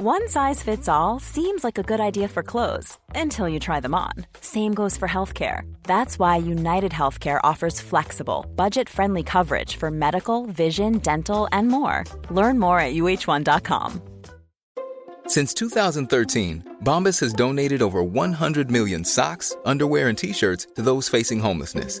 One size fits all seems like a good idea for clothes until you try them on. Same goes for healthcare. That's why United Healthcare offers flexible, budget friendly coverage for medical, vision, dental, and more. Learn more at uh1.com. Since 2013, Bombas has donated over 100 million socks, underwear, and t shirts to those facing homelessness.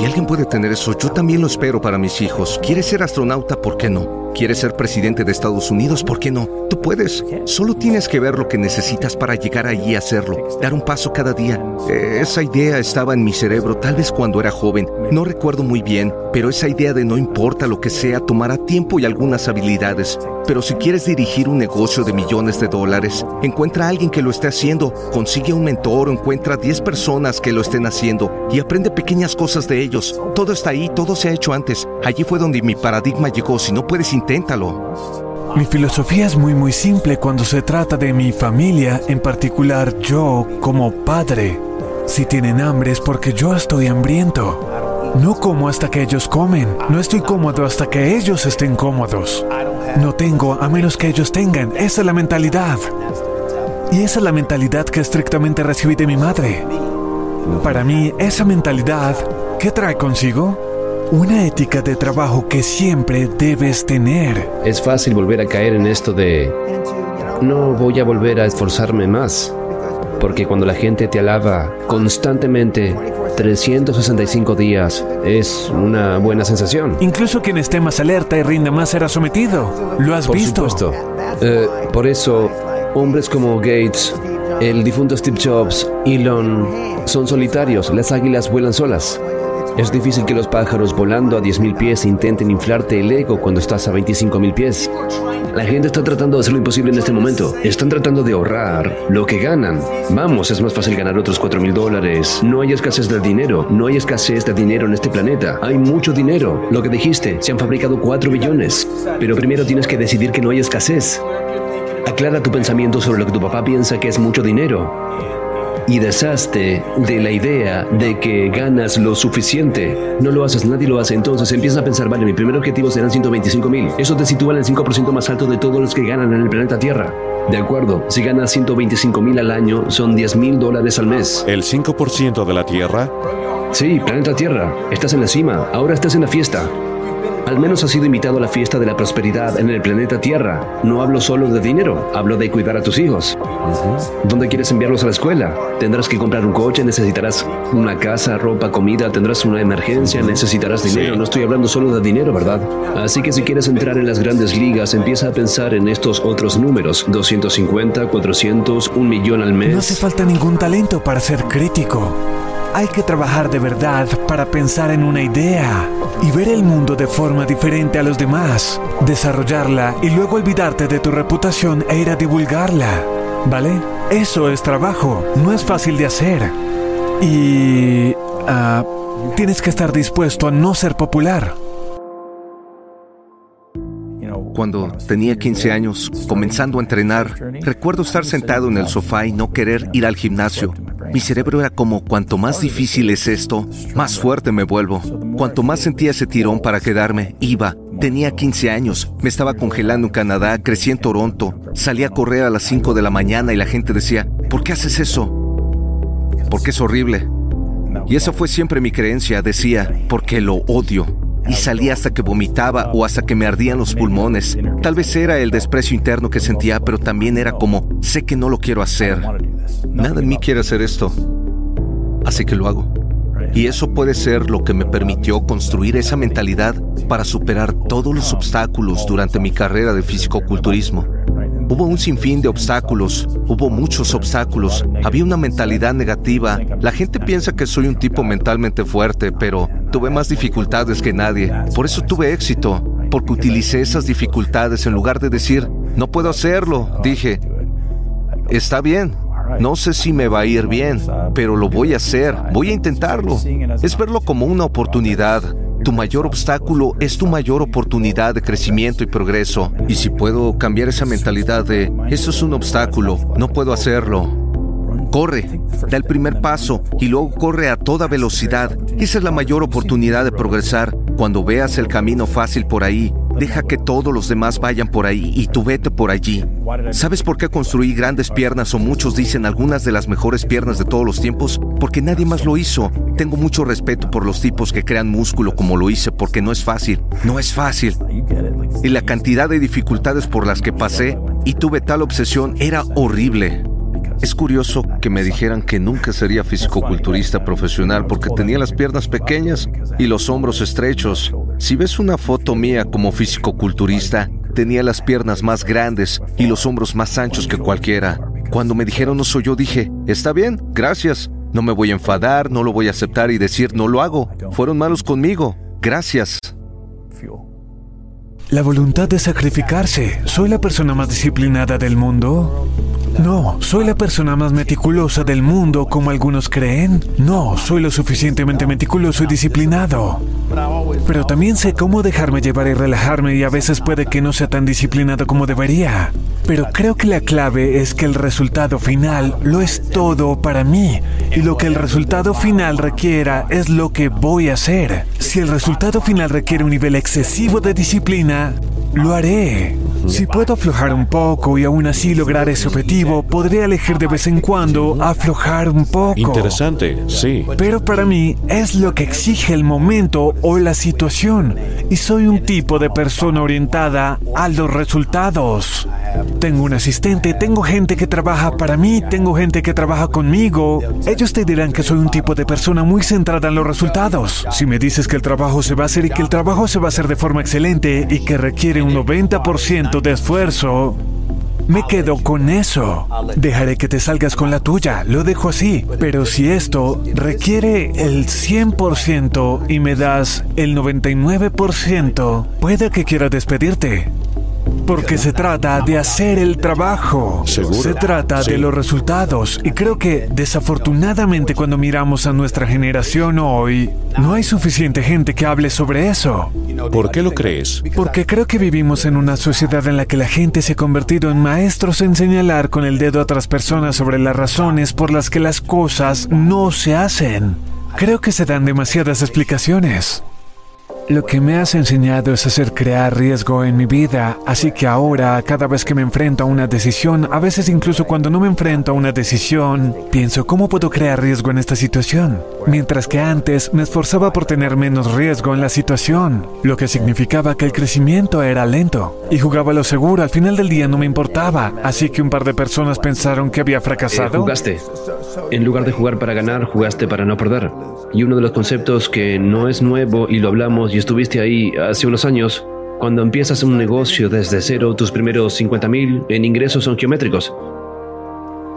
Si alguien puede tener eso, yo también lo espero para mis hijos. ¿Quieres ser astronauta? ¿Por qué no? ¿Quieres ser presidente de Estados Unidos? ¿Por qué no? Tú puedes. Solo tienes que ver lo que necesitas para llegar allí a hacerlo. Dar un paso cada día. Eh, esa idea estaba en mi cerebro tal vez cuando era joven. No recuerdo muy bien, pero esa idea de no importa lo que sea tomará tiempo y algunas habilidades. Pero si quieres dirigir un negocio de millones de dólares, encuentra a alguien que lo esté haciendo, consigue un mentor o encuentra 10 personas que lo estén haciendo y aprende pequeñas cosas de ellos. Todo está ahí, todo se ha hecho antes. Allí fue donde mi paradigma llegó. Si no puedes, inténtalo. Mi filosofía es muy muy simple cuando se trata de mi familia, en particular yo como padre. Si tienen hambre es porque yo estoy hambriento. No como hasta que ellos comen. No estoy cómodo hasta que ellos estén cómodos. No tengo a menos que ellos tengan. Esa es la mentalidad. Y esa es la mentalidad que estrictamente recibí de mi madre. Para mí, esa mentalidad, ¿qué trae consigo? Una ética de trabajo que siempre debes tener. Es fácil volver a caer en esto de... No voy a volver a esforzarme más. Porque cuando la gente te alaba constantemente 365 días es una buena sensación. Incluso quien esté más alerta y rinda más será sometido. ¿Lo has Por visto? supuesto. Eh, por eso, hombres como Gates, el difunto Steve Jobs, Elon, son solitarios. Las águilas vuelan solas. Es difícil que los pájaros volando a 10.000 pies intenten inflarte el ego cuando estás a 25.000 pies. La gente está tratando de hacer lo imposible en este momento. Están tratando de ahorrar lo que ganan. Vamos, es más fácil ganar otros 4.000 dólares. No hay escasez de dinero. No hay escasez de dinero en este planeta. Hay mucho dinero. Lo que dijiste, se han fabricado 4 billones. Pero primero tienes que decidir que no hay escasez. Aclara tu pensamiento sobre lo que tu papá piensa que es mucho dinero y deshazte de la idea de que ganas lo suficiente. No lo haces, nadie lo hace. Entonces empiezas a pensar, vale, mi primer objetivo serán 125 mil. Eso te sitúa en el 5% más alto de todos los que ganan en el planeta Tierra. De acuerdo, si ganas 125 mil al año, son 10 mil dólares al mes. ¿El 5% de la Tierra? Sí, planeta Tierra. Estás en la cima, ahora estás en la fiesta. Al menos has sido invitado a la fiesta de la prosperidad en el planeta Tierra. No hablo solo de dinero, hablo de cuidar a tus hijos. ¿Dónde quieres enviarlos a la escuela? Tendrás que comprar un coche, necesitarás una casa, ropa, comida, tendrás una emergencia, necesitarás dinero. No estoy hablando solo de dinero, ¿verdad? Así que si quieres entrar en las grandes ligas, empieza a pensar en estos otros números. 250, 400, un millón al mes. No hace falta ningún talento para ser crítico. Hay que trabajar de verdad para pensar en una idea y ver el mundo de forma diferente a los demás, desarrollarla y luego olvidarte de tu reputación e ir a divulgarla. ¿Vale? Eso es trabajo, no es fácil de hacer. Y... ah, tienes que estar dispuesto a no ser popular. Cuando tenía 15 años, comenzando a entrenar, recuerdo estar sentado en el sofá y no querer ir al gimnasio. Mi cerebro era como, cuanto más difícil es esto, más fuerte me vuelvo. Cuanto más sentía ese tirón para quedarme, iba. Tenía 15 años, me estaba congelando en Canadá, crecí en Toronto, salí a correr a las 5 de la mañana y la gente decía, ¿por qué haces eso? Porque es horrible. Y esa fue siempre mi creencia, decía, porque lo odio. Y salía hasta que vomitaba o hasta que me ardían los pulmones. Tal vez era el desprecio interno que sentía, pero también era como, sé que no lo quiero hacer. Nada en mí quiere hacer esto. Así que lo hago. Y eso puede ser lo que me permitió construir esa mentalidad para superar todos los obstáculos durante mi carrera de fisicoculturismo. Hubo un sinfín de obstáculos, hubo muchos obstáculos, había una mentalidad negativa. La gente piensa que soy un tipo mentalmente fuerte, pero tuve más dificultades que nadie. Por eso tuve éxito. porque utilicé esas dificultades en lugar de decir, no puedo hacerlo. Dije, está bien, no sé si me va a ir bien, pero lo voy a hacer, voy a intentarlo. Es verlo como una oportunidad. Tu mayor obstáculo es tu mayor oportunidad de crecimiento y progreso. Y si puedo cambiar esa mentalidad de, eso es un obstáculo, no puedo hacerlo. Corre, da el primer paso y luego corre a toda velocidad. Esa es la mayor oportunidad de progresar. Cuando veas el camino fácil por ahí, deja que todos los demás vayan por ahí y tú vete por allí. ¿Sabes por qué construí grandes piernas o muchos dicen algunas de las mejores piernas de todos los tiempos? Porque nadie más lo hizo. Tengo mucho respeto por los tipos que crean músculo como lo hice porque no es fácil. No es fácil. Y la cantidad de dificultades por las que pasé y tuve tal obsesión era horrible. Es curioso que me dijeran que nunca sería fisicoculturista profesional porque tenía las piernas pequeñas y los hombros estrechos. Si ves una foto mía como fisicoculturista, tenía las piernas más grandes y los hombros más anchos que cualquiera. Cuando me dijeron soy yo, dije, está bien, gracias. No me voy a enfadar, no lo voy a aceptar y decir no lo hago. Fueron malos conmigo. Gracias. La voluntad de sacrificarse. ¿Soy la persona más disciplinada del mundo? No, ¿soy la persona más meticulosa del mundo como algunos creen? No, soy lo suficientemente meticuloso y disciplinado. Pero también sé cómo dejarme llevar y relajarme y a veces puede que no sea tan disciplinado como debería. Pero creo que la clave es que el resultado final lo es todo para mí y lo que el resultado final requiera es lo que voy a hacer. Si el resultado final requiere un nivel excesivo de disciplina, lo haré. Si puedo aflojar un poco y aún así lograr ese objetivo, podré elegir de vez en cuando aflojar un poco. Interesante, sí. Pero para mí es lo que exige el momento o la situación. Y soy un tipo de persona orientada a los resultados. Tengo un asistente, tengo gente que trabaja para mí, tengo gente que trabaja conmigo. Ellos te dirán que soy un tipo de persona muy centrada en los resultados. Si me dices que el trabajo se va a hacer y que el trabajo se va a hacer de forma excelente y que requiere un 90% de esfuerzo, me quedo con eso. Dejaré que te salgas con la tuya, lo dejo así. Pero si esto requiere el 100% y me das el 99%, puede que quiera despedirte. Porque se trata de hacer el trabajo. Se trata de los resultados. Y creo que desafortunadamente cuando miramos a nuestra generación hoy, no hay suficiente gente que hable sobre eso. ¿Por qué lo crees? Porque creo que vivimos en una sociedad en la que la gente se ha convertido en maestros en señalar con el dedo a otras personas sobre las razones por las que las cosas no se hacen. Creo que se dan demasiadas explicaciones. Lo que me has enseñado es hacer crear riesgo en mi vida, así que ahora, cada vez que me enfrento a una decisión, a veces incluso cuando no me enfrento a una decisión, pienso cómo puedo crear riesgo en esta situación, mientras que antes me esforzaba por tener menos riesgo en la situación, lo que significaba que el crecimiento era lento, y jugaba lo seguro, al final del día no me importaba, así que un par de personas pensaron que había fracasado. Eh, jugaste. En lugar de jugar para ganar, jugaste para no perder. Y uno de los conceptos que no es nuevo y lo hablamos y estuviste ahí hace unos años, cuando empiezas un negocio desde cero, tus primeros 50 mil en ingresos son geométricos.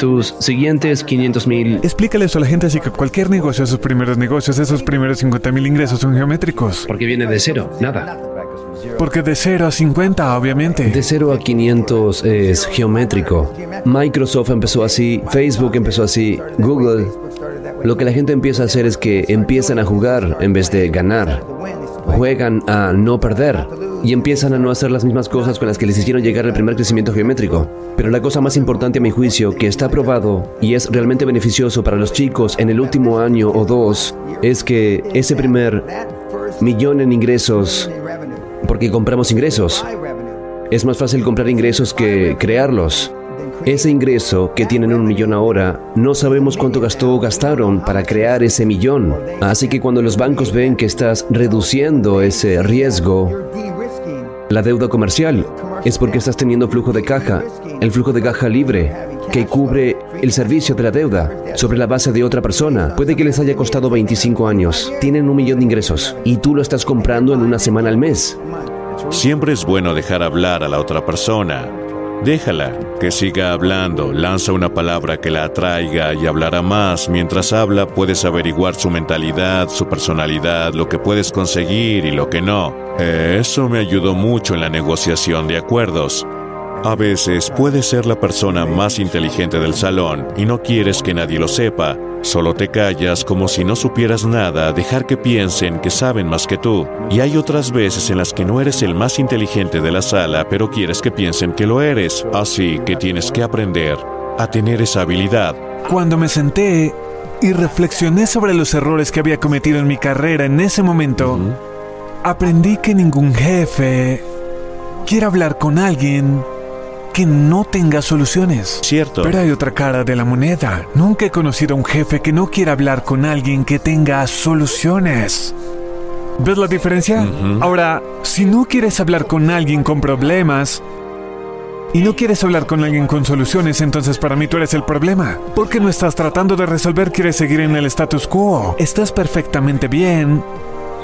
Tus siguientes 500 mil... Explícale eso a la gente así que cualquier negocio, esos primeros negocios, esos primeros 50 mil ingresos son geométricos. Porque viene de cero, nada. Porque de 0 a 50, obviamente. De 0 a 500 es geométrico. Microsoft empezó así, Facebook empezó así, Google. Lo que la gente empieza a hacer es que empiezan a jugar en vez de ganar. Juegan a no perder y empiezan a no hacer las mismas cosas con las que les hicieron llegar el primer crecimiento geométrico. Pero la cosa más importante a mi juicio, que está probado y es realmente beneficioso para los chicos en el último año o dos, es que ese primer millón en ingresos porque compramos ingresos. Es más fácil comprar ingresos que crearlos. Ese ingreso que tienen un millón ahora, no sabemos cuánto gastó o gastaron para crear ese millón. Así que cuando los bancos ven que estás reduciendo ese riesgo, la deuda comercial, es porque estás teniendo flujo de caja, el flujo de caja libre, que cubre el servicio de la deuda sobre la base de otra persona. Puede que les haya costado 25 años. Tienen un millón de ingresos y tú lo estás comprando en una semana al mes. Siempre es bueno dejar hablar a la otra persona. Déjala, que siga hablando, lanza una palabra que la atraiga y hablará más. Mientras habla puedes averiguar su mentalidad, su personalidad, lo que puedes conseguir y lo que no. Eso me ayudó mucho en la negociación de acuerdos. A veces puedes ser la persona más inteligente del salón y no quieres que nadie lo sepa. Solo te callas como si no supieras nada, dejar que piensen que saben más que tú. Y hay otras veces en las que no eres el más inteligente de la sala, pero quieres que piensen que lo eres. Así que tienes que aprender a tener esa habilidad. Cuando me senté y reflexioné sobre los errores que había cometido en mi carrera en ese momento, aprendí que ningún jefe quiere hablar con alguien que no tenga soluciones. Cierto. Pero hay otra cara de la moneda. Nunca he conocido a un jefe que no quiera hablar con alguien que tenga soluciones. ¿Ves la diferencia? Ahora, si no quieres hablar con alguien con problemas y no quieres hablar con alguien con soluciones, entonces para mí tú eres el problema. Porque no estás tratando de resolver, quieres seguir en el status quo. Estás perfectamente bien,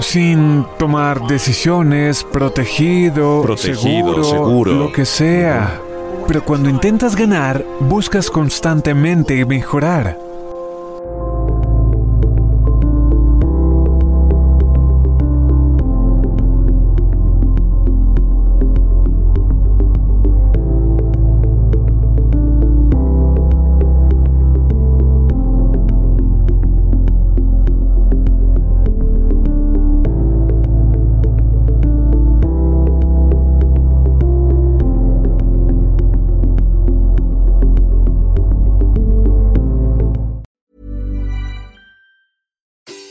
sin tomar decisiones, protegido, Protegido, seguro, seguro. lo que sea. Pero cuando intentas ganar, buscas constantemente mejorar.